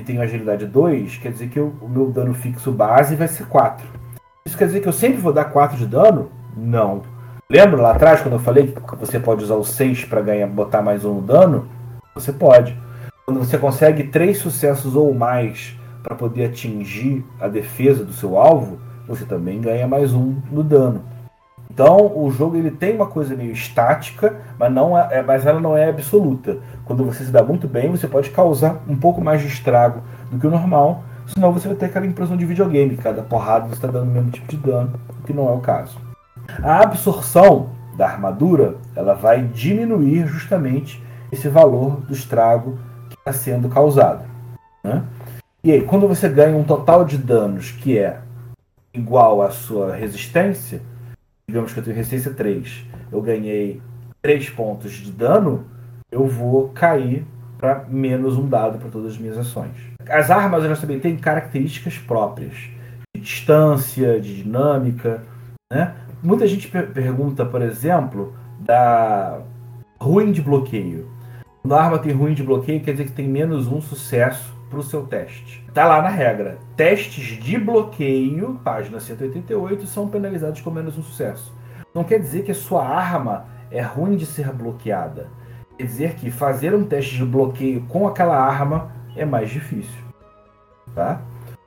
e tenho agilidade 2, quer dizer que eu, o meu dano fixo base vai ser 4. Isso quer dizer que eu sempre vou dar 4 de dano? Não. Lembra lá atrás quando eu falei que você pode usar o 6 para ganhar botar mais um no dano? Você pode. Quando você consegue três sucessos ou mais para poder atingir a defesa do seu alvo, você também ganha mais um no dano. Então o jogo ele tem uma coisa meio estática, mas, não é, é, mas ela não é absoluta. Quando você se dá muito bem, você pode causar um pouco mais de estrago do que o normal, senão você vai ter aquela impressão de videogame, cada porrada você está dando o mesmo tipo de dano, o que não é o caso. A absorção da armadura ela vai diminuir justamente esse valor do estrago sendo causada. Né? E aí, quando você ganha um total de danos que é igual à sua resistência, digamos que eu tenho resistência 3, eu ganhei 3 pontos de dano, eu vou cair para menos um dado para todas as minhas ações. As armas elas também têm características próprias, de distância, de dinâmica. Né? Muita gente per pergunta, por exemplo, da ruim de bloqueio. Quando a arma tem ruim de bloqueio, quer dizer que tem menos um sucesso para o seu teste. Está lá na regra. Testes de bloqueio, página 188, são penalizados com menos um sucesso. Não quer dizer que a sua arma é ruim de ser bloqueada. Quer dizer que fazer um teste de bloqueio com aquela arma é mais difícil. Tá?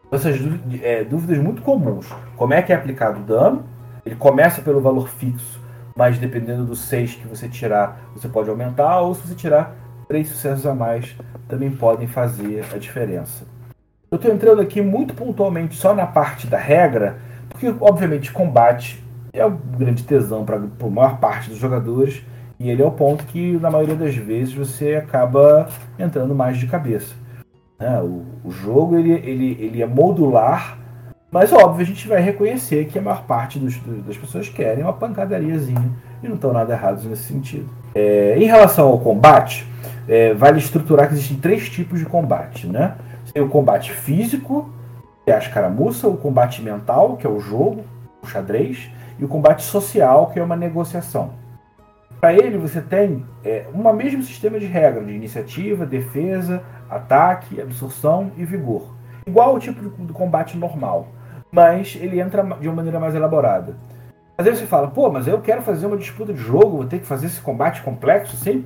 Essas é, dúvidas muito comuns. Como é que é aplicado o dano? Ele começa pelo valor fixo, mas dependendo do 6 que você tirar, você pode aumentar, ou se você tirar três sucessos a mais também podem fazer a diferença. Eu estou entrando aqui muito pontualmente só na parte da regra, porque obviamente combate é o grande tesão para a maior parte dos jogadores e ele é o ponto que na maioria das vezes você acaba entrando mais de cabeça. Né? O, o, jogo ele, ele, ele é modular, mas óbvio a gente vai reconhecer que a maior parte dos, das pessoas querem uma pancadariazinha e não estão nada errados nesse sentido. É, em relação ao combate, é, vale estruturar que existem três tipos de combate, né? Tem o combate físico, que é a escaramuça, o combate mental, que é o jogo, o xadrez, e o combate social, que é uma negociação. Para ele, você tem é, um mesmo sistema de regra de iniciativa, defesa, ataque, absorção e vigor. Igual ao tipo do combate normal, mas ele entra de uma maneira mais elaborada. Às vezes você fala, pô, mas eu quero fazer uma disputa de jogo, vou ter que fazer esse combate complexo assim?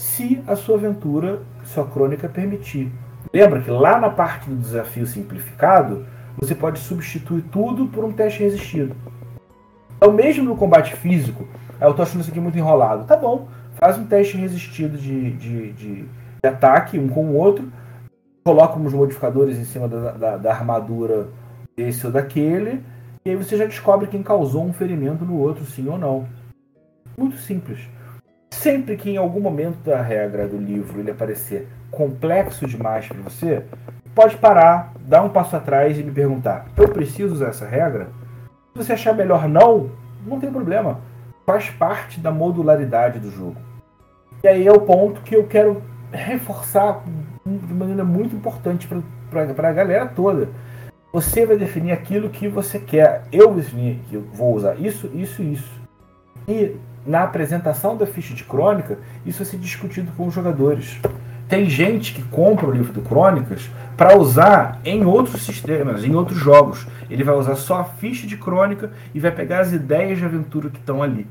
se a sua aventura, sua crônica permitir. Lembra que lá na parte do desafio simplificado, você pode substituir tudo por um teste resistido. Então, mesmo no combate físico, eu estou achando isso aqui muito enrolado. Tá bom, faz um teste resistido de, de, de, de ataque um com o outro, coloca uns modificadores em cima da, da, da armadura desse ou daquele, e aí você já descobre quem causou um ferimento no outro, sim ou não. Muito simples. Sempre que em algum momento da regra do livro ele aparecer complexo demais para você, pode parar, dar um passo atrás e me perguntar: eu preciso usar essa regra? Se você achar melhor não, não tem problema. Faz parte da modularidade do jogo. E aí é o ponto que eu quero reforçar de maneira muito importante para a galera toda. Você vai definir aquilo que você quer. Eu que vou usar isso, isso e isso. E na apresentação da ficha de crônica, isso vai ser discutido com os jogadores. Tem gente que compra o livro do Crônicas para usar em outros sistemas, em outros jogos. Ele vai usar só a ficha de crônica e vai pegar as ideias de aventura que estão ali.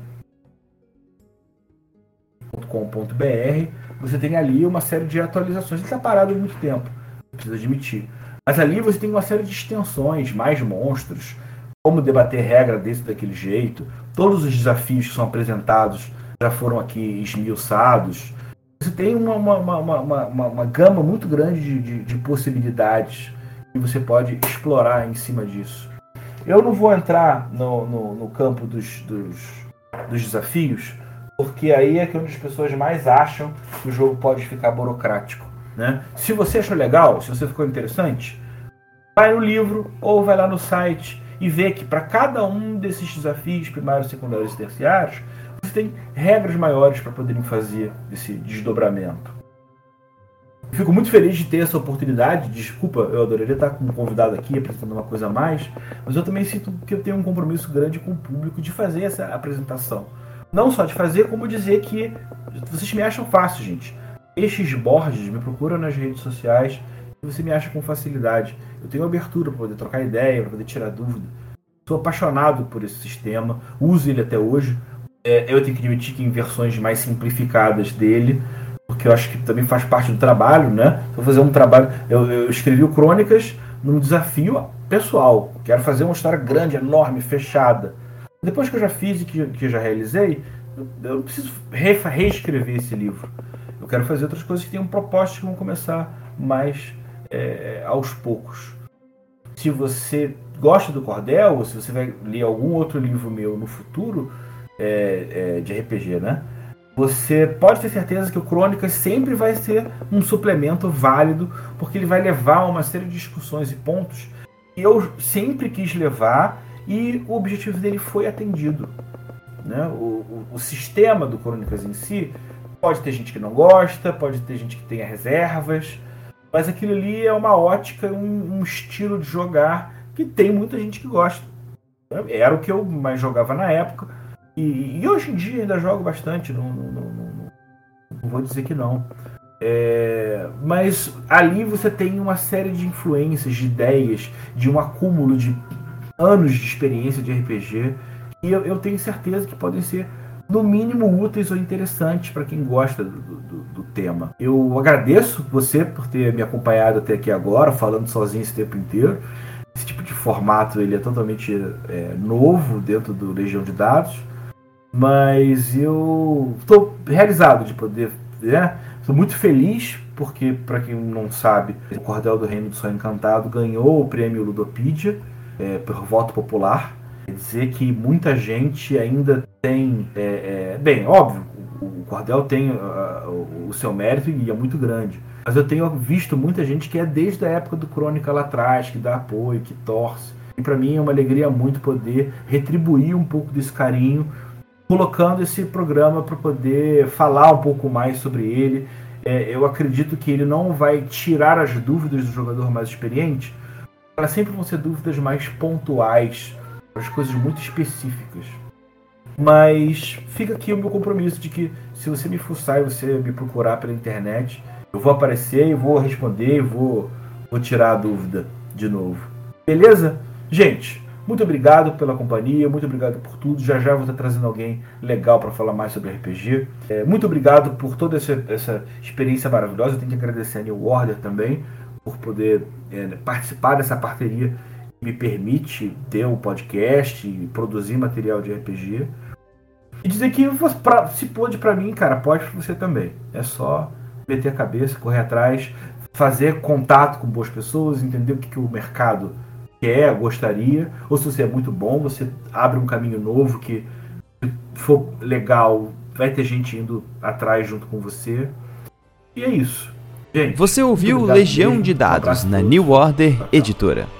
.com.br, você tem ali uma série de atualizações. Ele está parado há muito tempo, precisa admitir. Mas ali você tem uma série de extensões, mais monstros, como debater regra desse daquele jeito. Todos os desafios que são apresentados já foram aqui esmiuçados você tem uma, uma, uma, uma, uma gama muito grande de, de, de possibilidades que você pode explorar em cima disso. Eu não vou entrar no, no, no campo dos, dos, dos, desafios, porque aí é que onde as pessoas mais acham que o jogo pode ficar burocrático. Né? Se você achou legal, se você ficou interessante, vai no livro ou vai lá no site e vê que para cada um desses desafios primários, secundários e terciários, você tem regras maiores para poderem fazer esse desdobramento. Fico muito feliz de ter essa oportunidade. Desculpa, eu adoraria estar com um convidado aqui apresentando uma coisa a mais, mas eu também sinto que eu tenho um compromisso grande com o público de fazer essa apresentação. Não só de fazer, como dizer que vocês me acham fácil, gente. Estes Borges me procuram nas redes sociais e você me acha com facilidade. Eu tenho abertura para poder trocar ideia, para poder tirar dúvida. Sou apaixonado por esse sistema, uso ele até hoje é, eu tenho que admitir que em versões mais simplificadas dele, porque eu acho que também faz parte do trabalho, né? Vou fazer um trabalho. Eu, eu escrevi o Crônicas num desafio pessoal. Quero fazer uma história grande, enorme, fechada. Depois que eu já fiz e que, que já realizei, eu, eu preciso re, reescrever esse livro. Quero fazer outras coisas que tenham propostas que vão começar mais é, aos poucos. Se você gosta do Cordel, ou se você vai ler algum outro livro meu no futuro, é, é, de RPG, né? Você pode ter certeza que o Crônicas sempre vai ser um suplemento válido, porque ele vai levar a uma série de discussões e pontos que eu sempre quis levar e o objetivo dele foi atendido. Né? O, o, o sistema do Crônicas em si pode ter gente que não gosta, pode ter gente que tenha reservas, mas aquilo ali é uma ótica, um, um estilo de jogar que tem muita gente que gosta. Era o que eu mais jogava na época e, e, hoje em dia ainda jogo bastante, não, não, não, não vou dizer que não. É, mas ali você tem uma série de influências, de ideias, de um acúmulo de anos de experiência de RPG e eu, eu tenho certeza que podem ser no mínimo úteis ou interessantes para quem gosta do, do, do, tema. Eu agradeço você por ter me acompanhado até aqui agora, falando sozinho esse tempo inteiro. Esse tipo de formato ele é totalmente é, novo dentro do Legião de Dados. Mas eu estou realizado de poder. Né? Estou muito feliz porque, para quem não sabe, o Cordel do Reino do Sonho Encantado ganhou o prêmio Ludopedia é, por voto popular. Quer dizer que muita gente ainda tem. É, é, bem, óbvio, o Cordel tem uh, o seu mérito e é muito grande. Mas eu tenho visto muita gente que é desde a época do Crônica lá atrás, que dá apoio, que torce. E para mim é uma alegria muito poder retribuir um pouco desse carinho colocando esse programa para poder falar um pouco mais sobre ele. É, eu acredito que ele não vai tirar as dúvidas do jogador mais experiente, elas sempre vão ser dúvidas mais pontuais, as coisas muito específicas. Mas fica aqui o meu compromisso de que se você me fuçar e você me procurar pela internet, eu vou aparecer e vou responder e vou, vou tirar a dúvida de novo. Beleza? Gente, muito obrigado pela companhia, muito obrigado por tudo. Já já vou estar trazendo alguém legal para falar mais sobre RPG. É, muito obrigado por toda essa, essa, experiência maravilhosa. Eu tenho que agradecer a New Order também por poder é, participar dessa parceria me permite ter um podcast e produzir material de RPG. E dizer que pra, se pode para mim, cara, pode para você também. É só meter a cabeça, correr atrás, fazer contato com boas pessoas, entender o que, que o mercado quer, gostaria, ou se você é muito bom, você abre um caminho novo que, se for legal, vai ter gente indo atrás junto com você. E é isso. Gente, você ouviu Legião mesmo. de Dados um na New Order Editora.